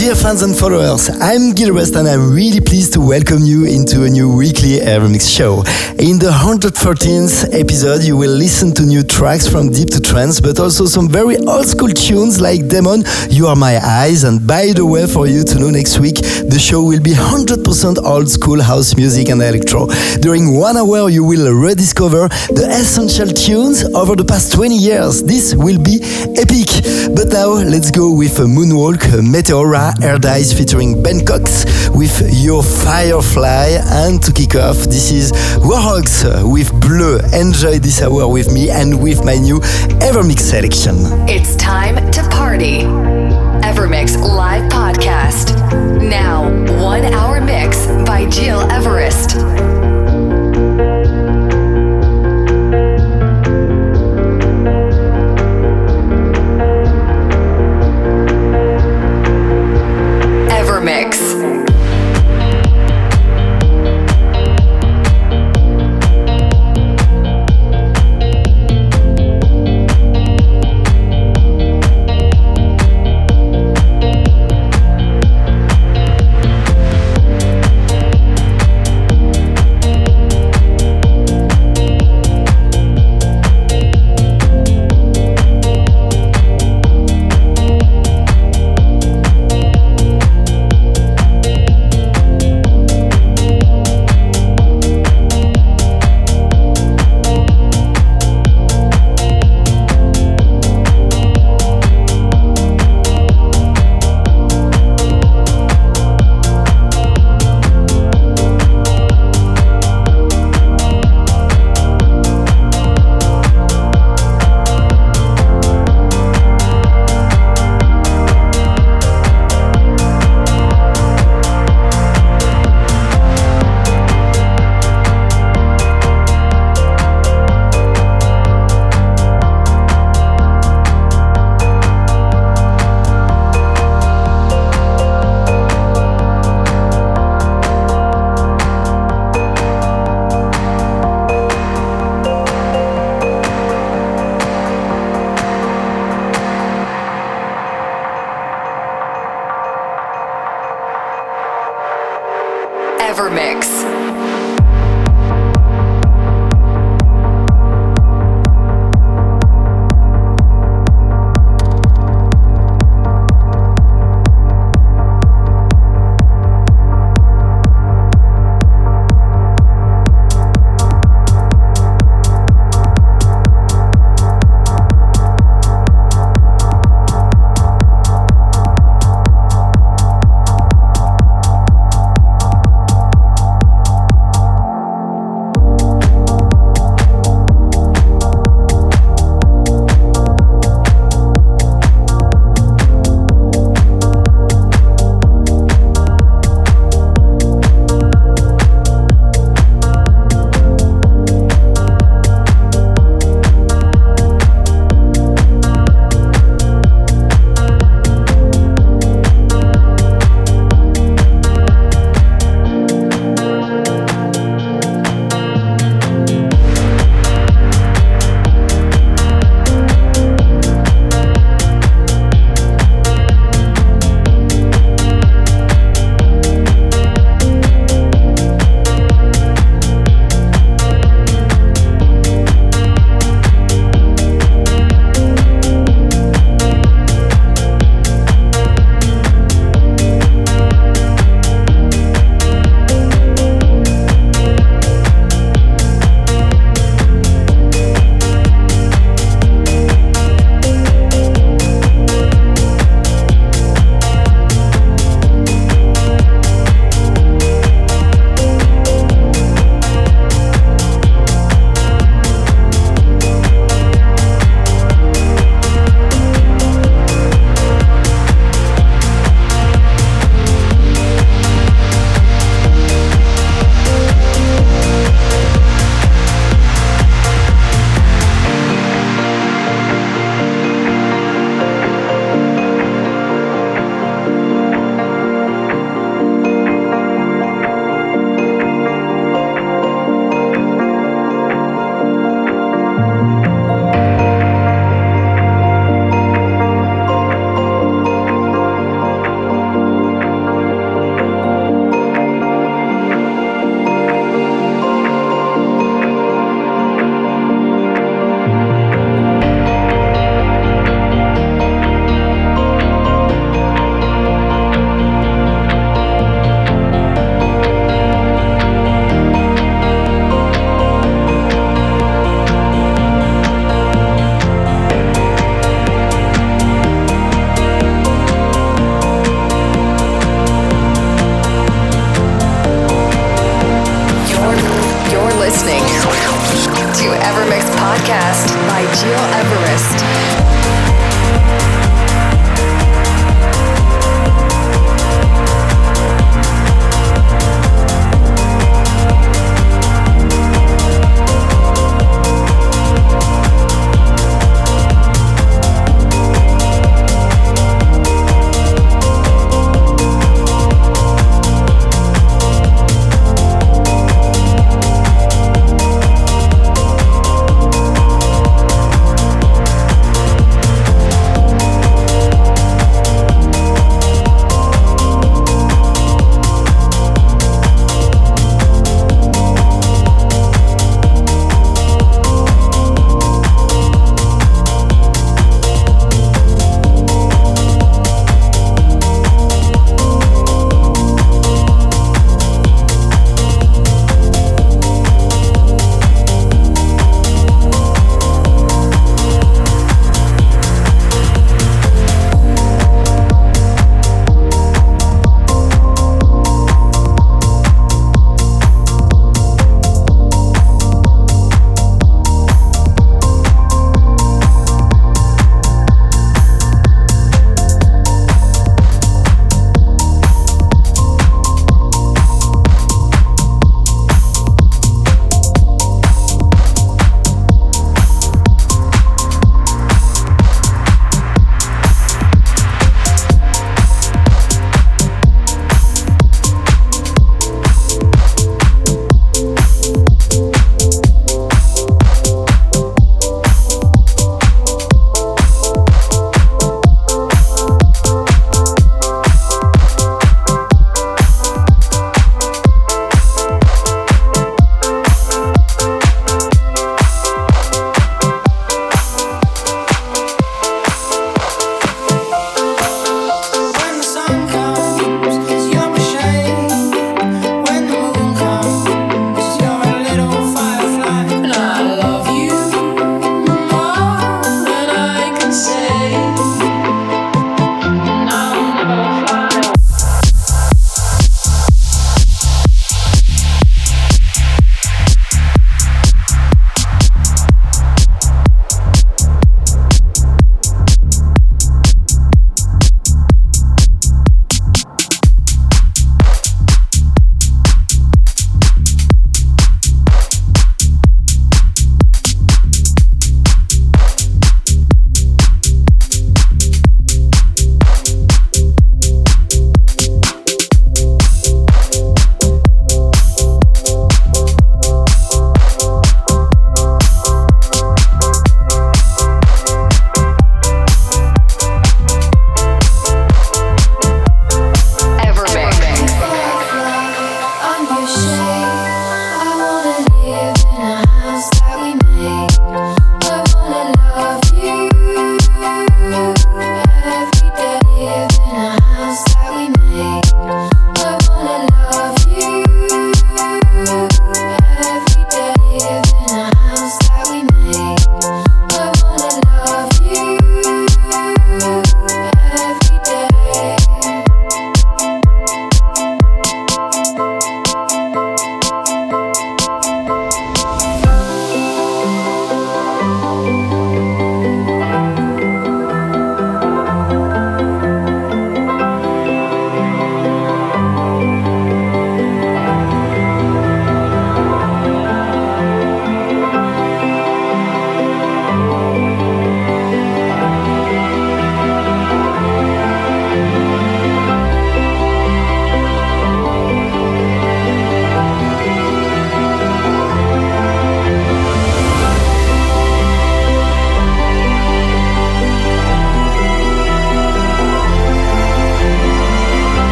Dear fans and followers, I'm Gil Everest and I'm really pleased to welcome you into a new weekly Evermix show. In the 114th episode, you will listen to new tracks from deep to trance, but also some very old school tunes like Demon, You Are My High. And by the way, for you to know next week, the show will be 100% old school house music and electro. During one hour, you will rediscover the essential tunes over the past 20 years. This will be epic. But now, let's go with a Moonwalk, a Meteor Aura Dice featuring Ben Cox with Your Firefly. And to kick off, this is Warhogs with Bleu. Enjoy this hour with me and with my new Evermix selection. It's time to party. Evermix live podcast. Now, one hour mix by Gil Everest.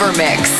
Evermix. It's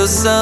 coração.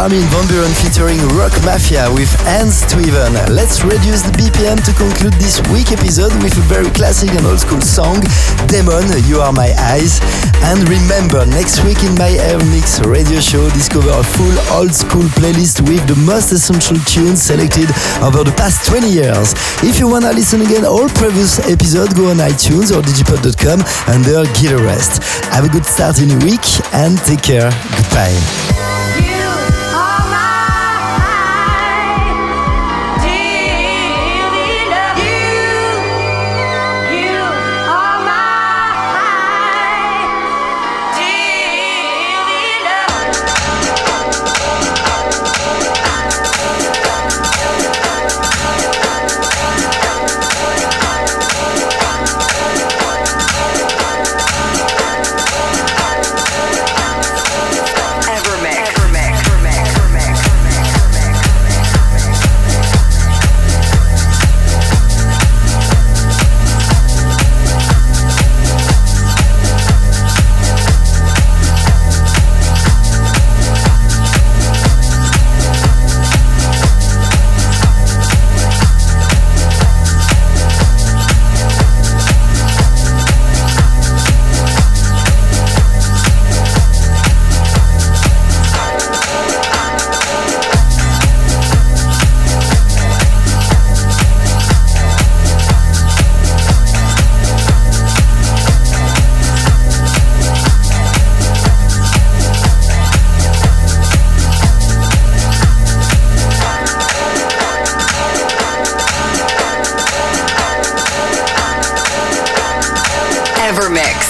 Armin van Buuren featuring Rock Mafia with Hans to Even. Let's reduce the BPM to conclude this week episode with a very classic and old school song, Demon, You Are My High. And remember, next week in my Air Mix radio show, discover a full old school playlist with the most essential tunes selected over the past 20 years. If you wanna listen again all previous episodes, go on iTunes or digipod.com under Gil Everest. Have a good start in the week and take care. Goodbye. Evermix.